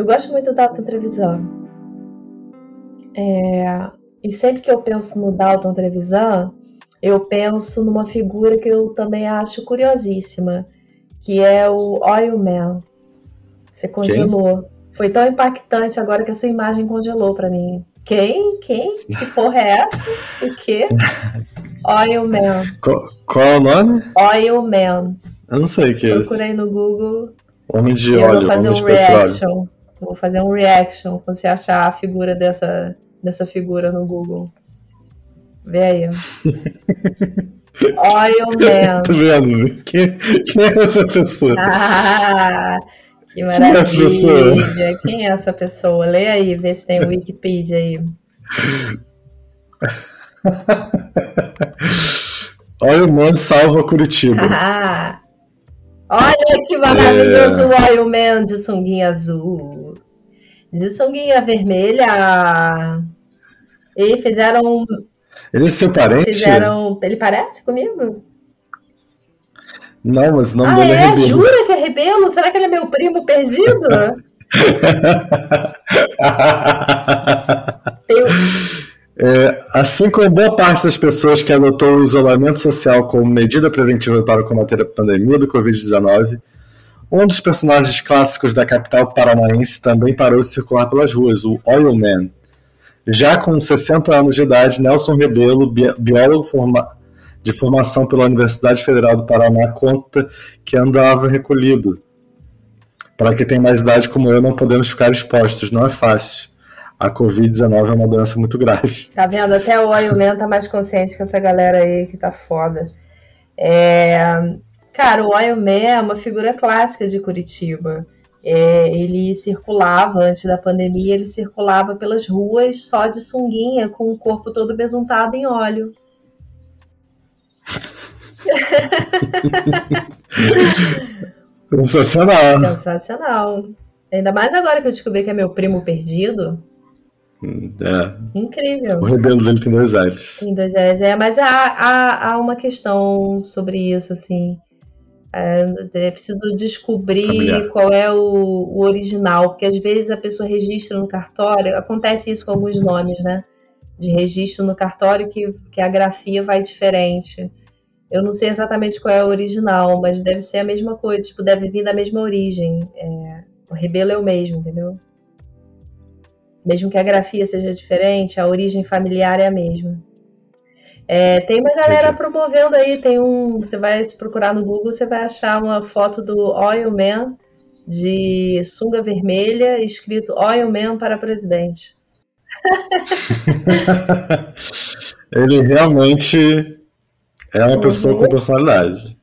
eu gosto muito do Dalton Trevisan. É, e sempre que eu penso no Dalton Trevisan, eu penso numa figura que eu também acho curiosíssima, que é o Oil Man. Você congelou. Quem? Foi tão impactante agora que a sua imagem congelou para mim. Quem? Quem? Que porra é essa? O quê? Oil Man. Qual, qual é o nome? Oil Man. Eu não sei o que é isso. Procurei no Google. Homem de óleo, vou fazer homem um Vou fazer um reaction quando você achar a figura dessa, dessa figura no Google. Vê aí. Oil Man. Tô vendo. Quem, quem é essa pessoa? Ah, que maravilha. Quem é essa pessoa? Quem é essa pessoa? Lê aí, vê se tem o Wikipedia aí. Oil Man salva Curitiba. Ah, olha que maravilhoso é... Oil Man de sunguinha azul. De sunguinha vermelha. E fizeram ele é seu parente? Fizeram. Ele parece comigo? Não, mas o nome ah, dele é, é Rebelo. Jura que é Rebelo? Será que ele é meu primo perdido? é, assim como boa parte das pessoas que adotou o isolamento social como medida preventiva para combater a pandemia do Covid-19, um dos personagens clássicos da capital paranaense também parou de circular pelas ruas, o Oil Man já com 60 anos de idade, Nelson Rebelo, biólogo forma de formação pela Universidade Federal do Paraná, conta que andava recolhido. Para quem tem mais idade como eu, não podemos ficar expostos, não é fácil. A Covid-19 é uma doença muito grave. Tá vendo? Até o Oilman tá mais consciente que essa galera aí que tá foda. É... Cara, o Oilman é uma figura clássica de Curitiba. É, ele circulava, antes da pandemia, ele circulava pelas ruas só de sunguinha, com o corpo todo besuntado em óleo. Sensacional. Sensacional. Ainda mais agora que eu descobri que é meu primo perdido. É. Incrível. O rebelo dele tem dois ares. Tem dois ares, é, mas há, há, há uma questão sobre isso, assim. É, é preciso descobrir Familiar. qual é o, o, original, porque às vezes a pessoa registra no cartório, acontece isso com alguns nomes, né? De registro no cartório que, que a grafia vai diferente. Eu não sei exatamente qual é o original, mas deve ser a mesma coisa, tipo, deve vir da mesma origem. É, o rebelo é o mesmo, entendeu? Mesmo que a grafia seja diferente, a origem familiar é a mesma. É, tem uma galera Entendi. promovendo aí, tem um. Você vai se procurar no Google, você vai achar uma foto do Oil Man de sunga vermelha, escrito Oil Man para presidente. Ele realmente é uma uhum. pessoa com personalidade.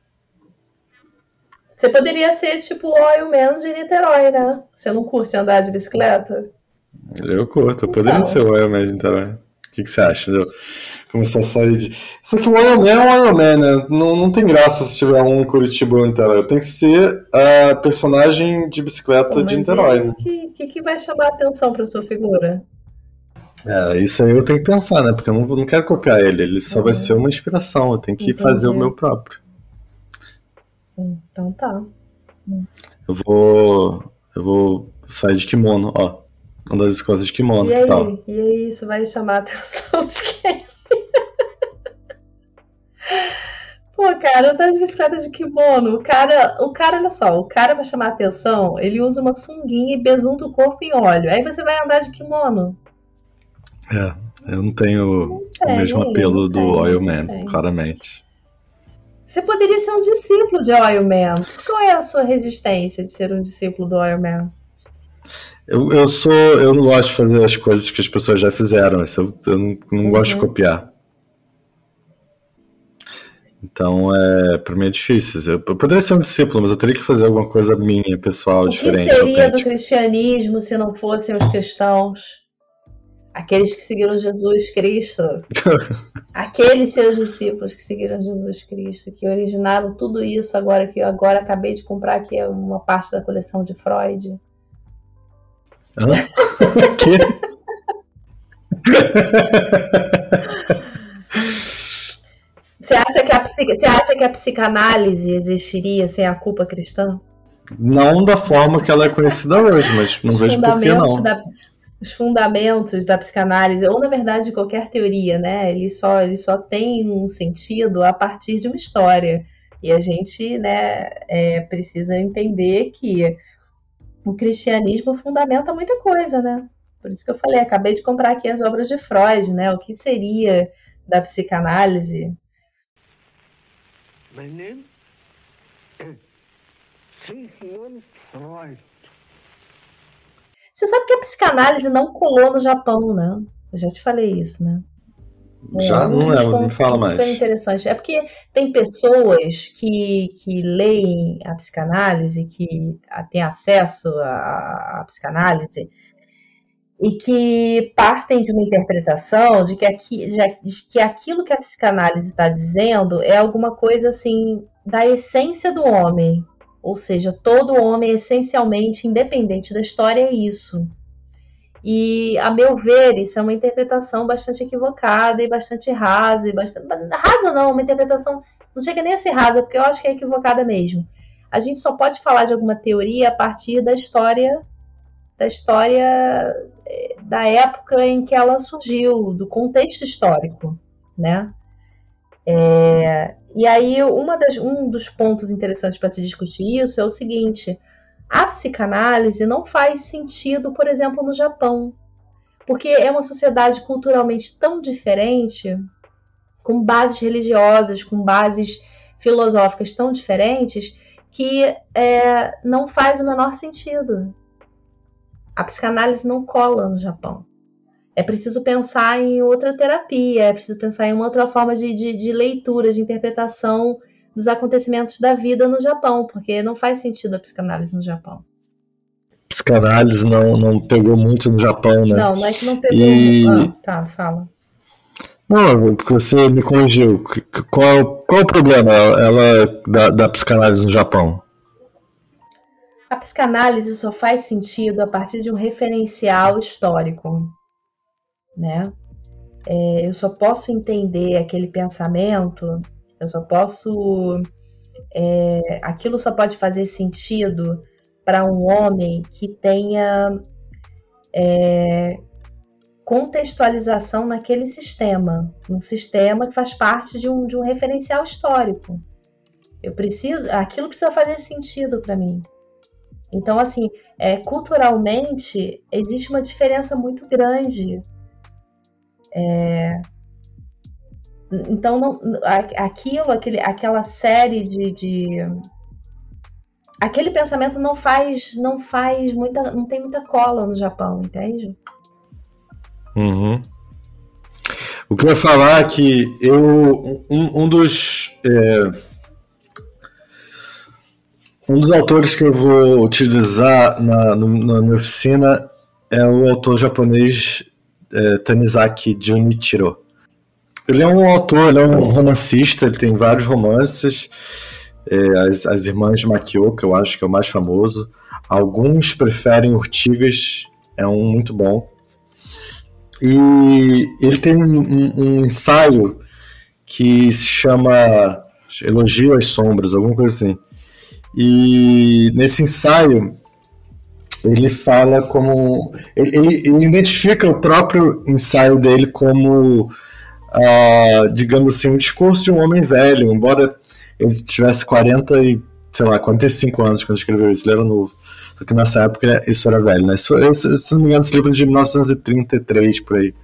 Você poderia ser tipo o Oil Man de Niterói, né? Você não curte andar de bicicleta? Eu curto, eu poderia então. ser o Oil Man de Niterói. O que, que você acha? começar a sair de. Só que o Iron Man é um Iron Man, né? Não, não tem graça se tiver um Curitiba ou em Niterói. Tem que ser a personagem de bicicleta de Niterói. O que, que, que, vai chamar a atenção para sua figura? É, isso aí eu tenho que pensar, né? Porque eu não, não quero copiar ele, ele só vai ser uma inspiração. Eu tenho que Entendi. fazer o meu próprio. Então tá. Eu vou. Eu vou sair de kimono, ó. Andar de bicicleta de kimono, e que aí? tal? E aí, isso vai chamar a atenção de quem? Pô, cara, andar de bicicleta de kimono. O cara, o cara, olha só, o cara vai chamar atenção, ele usa uma sunguinha e besunta o corpo em óleo. Aí você vai andar de kimono. É, eu não tenho não o mesmo apelo do Oil Man, claramente. Você poderia ser um discípulo de Oil Man. Qual é a sua resistência de ser um discípulo do Oil Man? Eu, eu sou. Eu não gosto de fazer as coisas que as pessoas já fizeram. Eu, eu não, não uhum. gosto de copiar. Então, é, para mim é difícil. Eu, eu poderia ser um discípulo, mas eu teria que fazer alguma coisa minha, pessoal, o diferente. O que seria autêntico. do cristianismo se não fossem os cristãos? Aqueles que seguiram Jesus Cristo. Aqueles seus discípulos que seguiram Jesus Cristo, que originaram tudo isso agora, que eu agora acabei de comprar aqui uma parte da coleção de Freud. Hã? que? Você acha, que a, você acha que a psicanálise existiria sem a culpa cristã? Não da forma que ela é conhecida hoje, mas não vejo por que não. Da, os fundamentos da psicanálise, ou na verdade de qualquer teoria, né? Ele só, ele só tem um sentido a partir de uma história. E a gente né, é, precisa entender que o cristianismo fundamenta muita coisa, né? Por isso que eu falei, acabei de comprar aqui as obras de Freud, né? O que seria da psicanálise? My name is Sigmund Freud. Você sabe que a psicanálise não colou no Japão, né? Eu já te falei isso, né? Já é, não lembro, me fala mais. Super interessante. É porque tem pessoas que, que leem a psicanálise, que têm acesso à, à psicanálise, e que partem de uma interpretação de que, aqui, de que aquilo que a psicanálise está dizendo é alguma coisa assim da essência do homem. Ou seja, todo homem, essencialmente, independente da história, é isso. E, a meu ver, isso é uma interpretação bastante equivocada e bastante rasa. E bastante... Rasa não, uma interpretação. Não chega nem a ser rasa, porque eu acho que é equivocada mesmo. A gente só pode falar de alguma teoria a partir da história da história eh, da época em que ela surgiu, do contexto histórico, né? É, e aí, das, um dos pontos interessantes para se discutir isso é o seguinte: a psicanálise não faz sentido, por exemplo, no Japão, porque é uma sociedade culturalmente tão diferente, com bases religiosas, com bases filosóficas tão diferentes, que é, não faz o menor sentido. A psicanálise não cola no Japão. É preciso pensar em outra terapia, é preciso pensar em outra forma de, de, de leitura, de interpretação dos acontecimentos da vida no Japão, porque não faz sentido a psicanálise no Japão. Psicanálise não, não pegou muito no Japão, né? Não, que não pegou. E... Ah, tá, fala. Não, porque você me corrigiu. Qual, qual o problema ela, da, da psicanálise no Japão? A psicanálise só faz sentido a partir de um referencial histórico, né? É, eu só posso entender aquele pensamento eu só posso. É, aquilo só pode fazer sentido para um homem que tenha é, contextualização naquele sistema, um sistema que faz parte de um, de um referencial histórico. Eu preciso, aquilo precisa fazer sentido para mim. Então, assim, é, culturalmente existe uma diferença muito grande. É, então, não, aquilo, aquele, aquela série de, de, aquele pensamento não faz, não faz muita, não tem muita cola no Japão, entende? Uhum. O que eu ia falar é que eu um, um dos é, um dos autores que eu vou utilizar na, na minha oficina é o autor japonês é, Tanizaki Junichiro. Ele é um autor, ele é um romancista, ele tem vários romances. É, as, as Irmãs Makioka, eu acho que é o mais famoso. Alguns preferem Urtigas, é um muito bom. E ele tem um, um, ensaio que se chama Elogio às Sombras, alguma coisa assim. E nesse ensaio ele fala como. Ele, ele identifica o próprio ensaio dele como uh, digamos assim, um discurso de um homem velho, embora ele tivesse 40 e, sei lá, 45 anos quando escreveu isso, ele era novo. Só que nessa época isso era velho, né? Isso, se não me engano, esse livro é de 1933, por aí.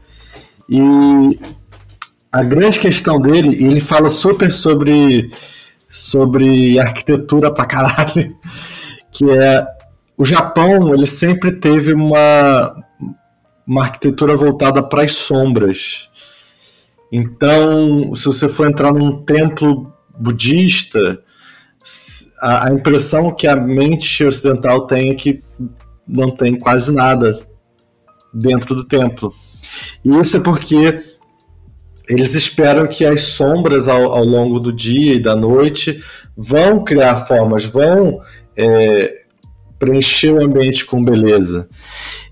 E a grande questão dele, ele fala super sobre, sobre arquitetura pra caralho, que é o Japão, ele sempre teve uma, uma arquitetura voltada para as sombras. Então, se você for entrar num templo budista, a, a impressão que a mente ocidental tem é que não tem quase nada dentro do templo. E isso é porque eles esperam que as sombras ao, ao longo do dia e da noite vão criar formas, vão é, preencher o ambiente com beleza.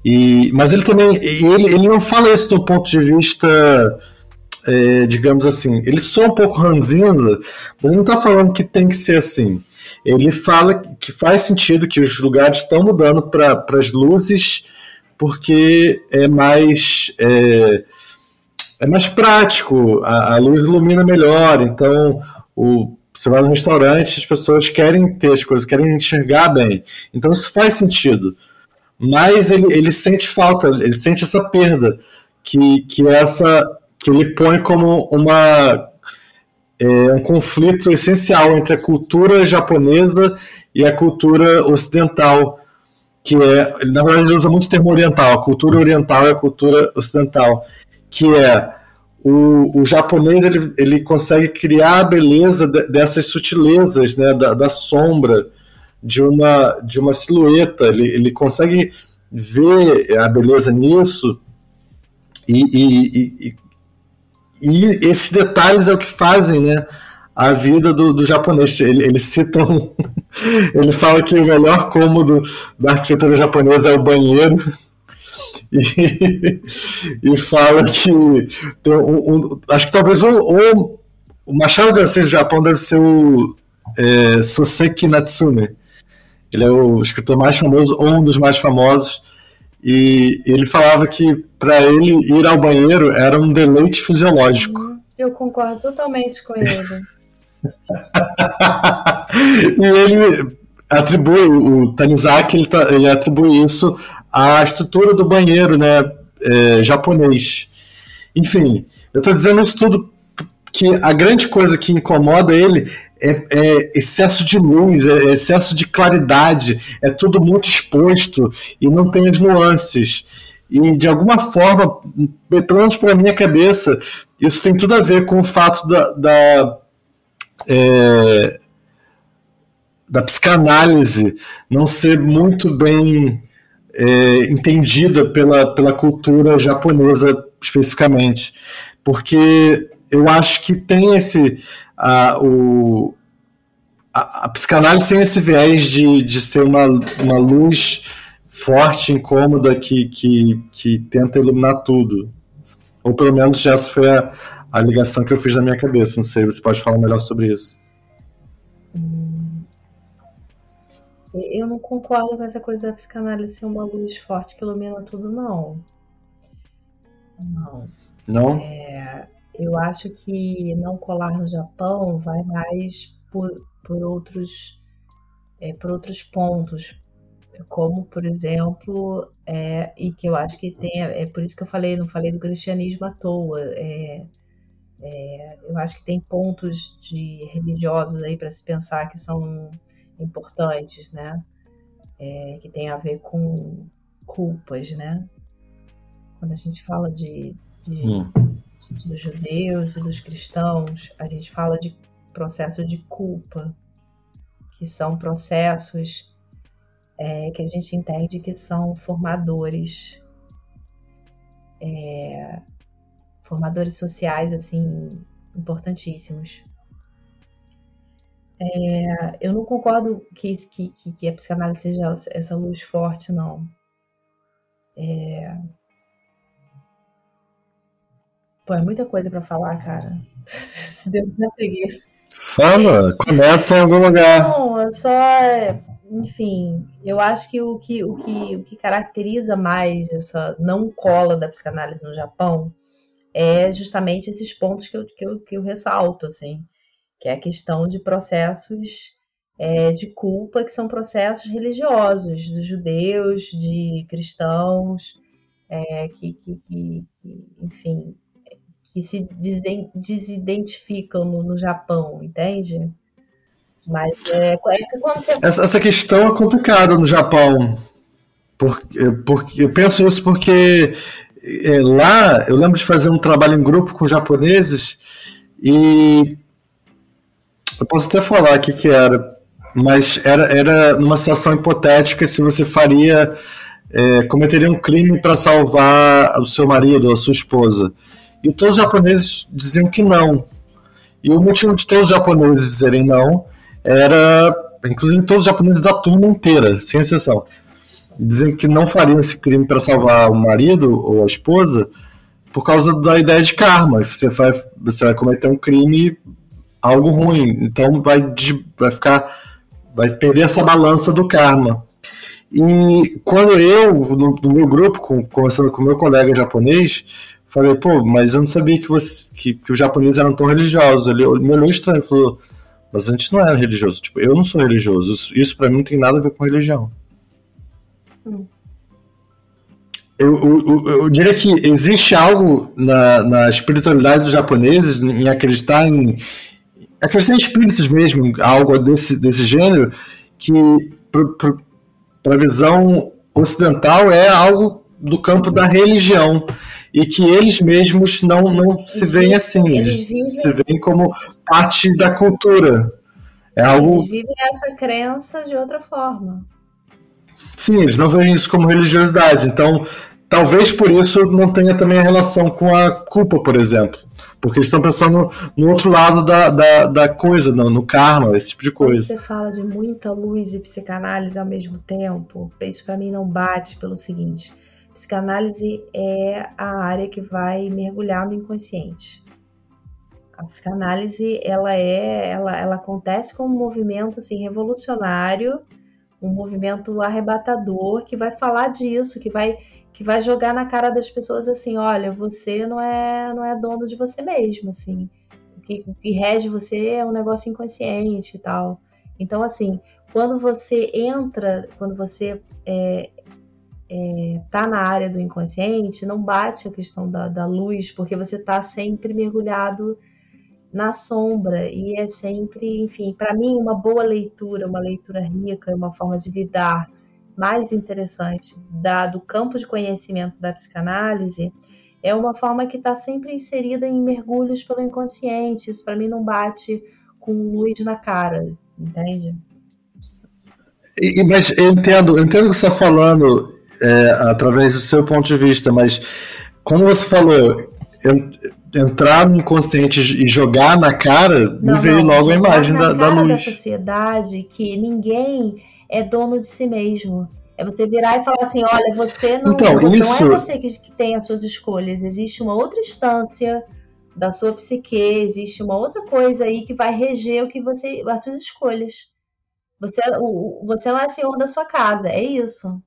E, mas ele também ele, ele não fala isso do ponto de vista é, digamos assim, ele só um pouco ranzinza, mas ele não está falando que tem que ser assim. ele fala que faz sentido que os lugares estão mudando para as luzes porque é mais é, é mais prático, a, a, luz ilumina melhor, então o, você vai no restaurante, as pessoas querem ter as coisas, querem enxergar bem, então isso faz sentido. Mas ele, ele sente falta, ele sente essa perda que, que essa que ele põe como uma é, um conflito essencial entre a cultura japonesa e a cultura ocidental, que é, na verdade ele usa muito o termo oriental, a cultura oriental e a cultura ocidental, que é o, o japonês ele, ele consegue criar a beleza dessas sutilezas, né, da, da sombra, de uma, de uma silhueta, ele, ele consegue ver a beleza nisso e, e, e, e esses detalhes é o que fazem, né? A vida do, do japonês. Ele, ele cita um, Ele fala que o melhor cômodo da arquitetura japonesa é o banheiro. E, e fala que um, um, acho que talvez o, o, o Machado de Assis do Japão deve ser o é, Soseki Natsume. Ele é o escritor mais famoso, ou um dos mais famosos, e ele falava que para ele ir ao banheiro era um deleite fisiológico. Eu concordo totalmente com ele. e ele atribui, o Tanizaki, ele, tá, ele, atribui isso à estrutura do banheiro né, é, japonês. Enfim, eu estou dizendo isso tudo que a grande coisa que incomoda ele é, é, excesso de luz, é excesso de claridade, é tudo muito exposto e não tem as nuances. E de alguma forma, pelo menos para minha cabeça, isso tem tudo a ver com o fato da, da, é, da psicanálise não ser muito bem é, entendida pela, pela cultura japonesa especificamente. Porque eu acho que tem esse a, o, a, a, psicanálise tem esse viés de, de ser uma, uma luz forte, incômoda, que, que, que tenta iluminar tudo. Ou pelo menos essa foi a, a ligação que eu fiz na minha cabeça. Não sei, você pode falar melhor sobre isso. Hum. Eu não concordo com essa coisa da psicanálise ser uma luz forte que ilumina tudo, não. Não. Não? É, eu acho que não colar no Japão vai mais por, por outros é, por outros pontos, como por exemplo, é, e que eu acho que tem, é por isso que eu falei, não falei do cristianismo à toa. É, é, eu acho que tem pontos de religiosos aí para se pensar que são importantes, né? É, que tem a ver com culpas, né? Quando a gente fala de, de hum dos judeus e dos cristãos, a gente fala de processo de culpa, que são processos é, que a gente entende que são formadores, é, formadores sociais assim importantíssimos. É, eu não concordo que, que, que, a psicanálise seja essa luz forte, não. É, Pô, é muita coisa para falar, cara. Deus na preguiça. Fala, começa em algum lugar. Não, é só. Enfim, eu acho que o que, o que, o que caracteriza mais essa não cola da psicanálise no Japão é justamente esses pontos que eu, que eu, que eu ressalto, assim, que é a questão de processos é, de culpa, que são processos religiosos, dos judeus, de cristãos, é, que, que, que, que, enfim, que se desidentificam no, no Japão, entende? Mas é, é que quando você... essa, essa questão é complicada no Japão. Porque, porque, eu penso isso porque é, lá eu lembro de fazer um trabalho em grupo com japoneses e eu posso até falar o que, que era, mas era, era numa situação hipotética se você faria, é, cometeria um crime para salvar o seu marido ou a sua esposa. E todos os japoneses diziam que não. E o motivo de todos os japoneses dizerem não era, inclusive todos os japoneses da turma inteira, sem exceção, dizem que não fariam esse crime para salvar o marido ou a esposa por causa da ideia de karma. Você vai, você vai cometer um crime, algo ruim. Então vai, vai ficar vai perder essa balança do karma. E quando eu, no, no meu grupo, conversando com meu colega japonês, falei, pô, mas eu não sabia que, você, que, que os japoneses eram tão religiosos. Ele me olhou estranho e falou, mas a gente não é religioso. Tipo, eu não sou religioso. Isso, isso para mim não tem nada a ver com religião. Hum. Eu, eu, eu, diria que existe algo na, na espiritualidade dos japoneses em acreditar em acreditar em espíritos mesmo, algo desse, desse gênero, que para a visão ocidental é algo do campo da religião e que eles mesmos não, não se veem assim, eles, se veem como parte da cultura. É algo... Eles vivem essa crença de outra forma. Sim, eles não veem isso como religiosidade. Então, talvez por isso não tenha também a relação com a culpa, por exemplo. Porque eles estão pensando no outro lado da, da, da coisa, no, no karma, esse tipo de coisa. Você fala de muita luz e psicanálise ao mesmo tempo. Isso para mim não bate pelo seguinte: psicanálise é a área que vai mergulhar no inconsciente. A psicanálise ela é, ela, ela acontece como um movimento assim revolucionário, um movimento arrebatador que vai falar disso, que vai que vai jogar na cara das pessoas assim, olha, você não é não é dono de você mesmo, assim. O que, o que rege você é um negócio inconsciente e tal. Então, assim, quando você entra, quando você é, é, tá na área do inconsciente, não bate a questão da, da luz, porque você tá sempre mergulhado na sombra e é sempre, enfim, para mim uma boa leitura, uma leitura rica, uma forma de lidar mais interessante da, do campo de conhecimento da psicanálise é uma forma que está sempre inserida em mergulhos pelo inconsciente. Isso para mim não bate com luz na cara, entende? E, mas eu entendo, eu entendo o que você está falando é, através do seu ponto de vista, mas como você falou, entrar no inconsciente e jogar na cara, não, me veio não, logo a imagem da, da luz. da sociedade que ninguém é dono de si mesmo. É você virar e falar assim, olha, você não, então, não isso... é você que, que tem as suas escolhas, existe uma outra instância da sua psique, existe uma outra coisa aí que vai reger o que você, as suas escolhas. Você, o, você não é senhor da sua casa, é isso.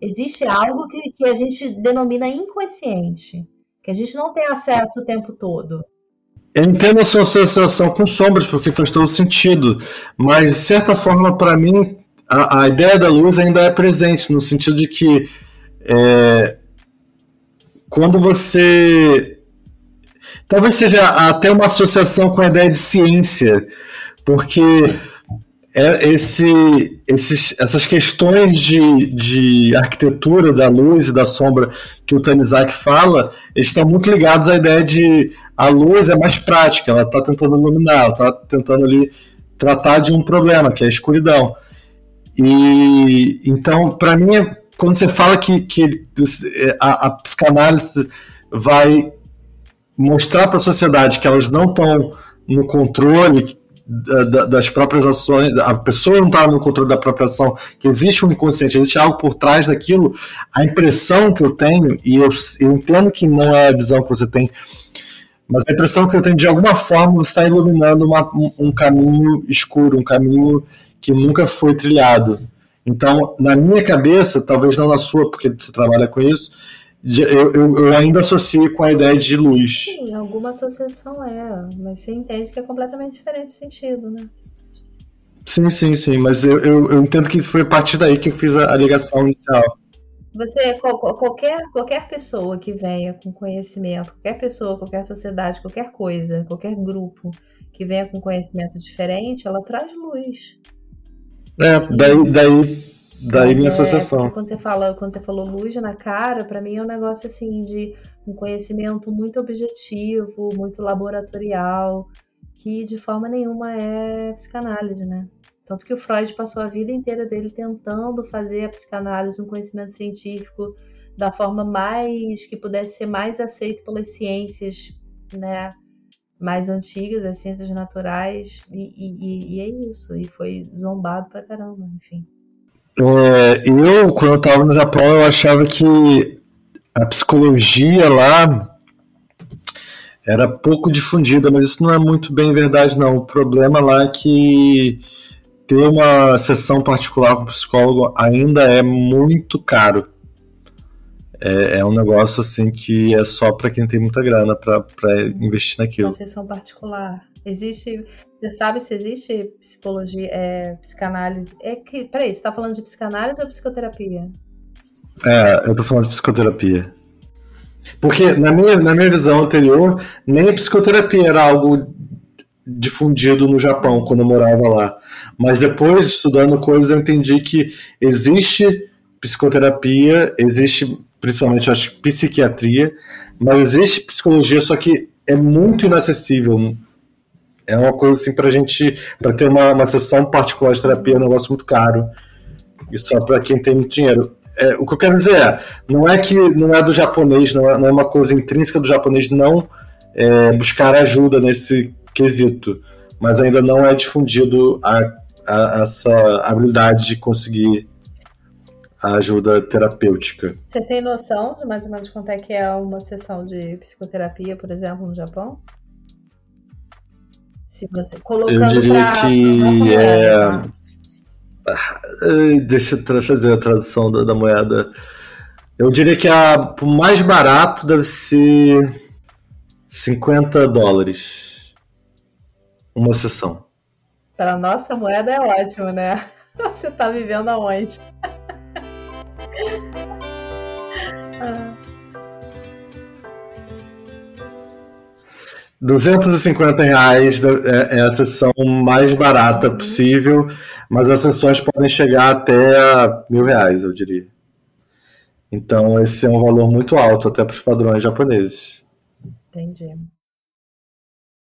Existe algo que, que a gente denomina inconsciente, que a gente não tem acesso o tempo todo. Eu entendo a sua associação com sombras, porque faz todo sentido, mas de certa forma, para mim, a, a, ideia da luz ainda é presente, no sentido de que é, quando você. Talvez seja até uma associação com a ideia de ciência, porque é esse, esses, essas questões de, de arquitetura da luz e da sombra que o Tanizak fala, estão muito ligados à ideia de a luz é mais prática, ela está tentando iluminar, ela está tentando ali tratar de um problema, que é a escuridão. E então, para mim, quando você fala que, que a, a psicanálise vai mostrar para a sociedade que elas não estão no controle das próprias ações, a pessoa não está no controle da própria ação, que existe um inconsciente, existe algo por trás daquilo, a impressão que eu tenho, e eu, eu entendo que não é a visão que você tem, mas a impressão que eu tenho, de alguma forma, você está iluminando uma, um, caminho escuro, um caminho que nunca foi trilhado. Então, na minha cabeça, talvez não na sua, porque você trabalha com isso, eu, eu, eu, ainda associo com a ideia de luz. Sim, alguma associação é, mas você entende que é completamente diferente o sentido, né? Sim, sim, sim, mas eu, eu, eu, entendo que foi a partir daí que eu fiz a, a ligação inicial. Você, qualquer, qualquer pessoa que venha com conhecimento, qualquer pessoa, qualquer sociedade, qualquer coisa, qualquer grupo que venha com conhecimento diferente, ela traz luz. É, daí, daí, daí minha é, associação. Quando você, fala, quando você falou luz na cara, para mim é um negócio assim de um conhecimento muito objetivo, muito laboratorial, que de forma nenhuma é psicanálise, né? Tanto que o Freud passou a vida inteira dele tentando fazer a psicanálise um conhecimento científico da forma mais que pudesse ser mais aceito pelas ciências, né? mais antigas, as ciências naturais, e, e, e, é isso. E foi zombado pra caramba, enfim. É, eu, quando eu tava no Japão, eu achava que a psicologia lá era pouco difundida, mas isso não é muito bem verdade, não. O problema lá é que ter uma sessão particular com psicólogo ainda é muito caro. É, é um negócio assim que é só para quem tem muita grana para investir naquilo. Uma sessão particular. Existe. Você sabe se existe psicologia, é, psicanálise? É que, peraí, você está falando de psicanálise ou psicoterapia? É, eu tô falando de psicoterapia. Porque na minha, na minha visão anterior, nem a psicoterapia era algo difundido no Japão quando eu morava lá. Mas depois, estudando coisas, eu entendi que existe psicoterapia, existe principalmente, acho, psiquiatria, mas existe psicologia, só que é muito inacessível. É uma coisa assim pra gente, para ter uma, uma sessão particular de terapia é um negócio muito caro. E só para quem tem muito dinheiro. É, o que eu quero dizer é, não é que não é do japonês, não é, não é uma coisa intrínseca do japonês não é, buscar ajuda nesse quesito, mas ainda não é difundido a, a, essa habilidade de conseguir a ajuda terapêutica. Você tem noção de mais ou menos quanto é que é uma sessão de psicoterapia, por exemplo, no Japão? Se você colocando Eu diria que é. Tá? Deixa eu fazer a tradução da, da moeda. Eu diria que a, o mais barato deve ser 50 dólares. Uma sessão. Para nossa moeda é ótimo, né? Você tá vivendo aonde? 250 reais é, é a sessão mais barata possível, mas as sessões podem chegar até mil reais, eu diria. Então esse é um valor muito alto até para os padrões japoneses. Entendi.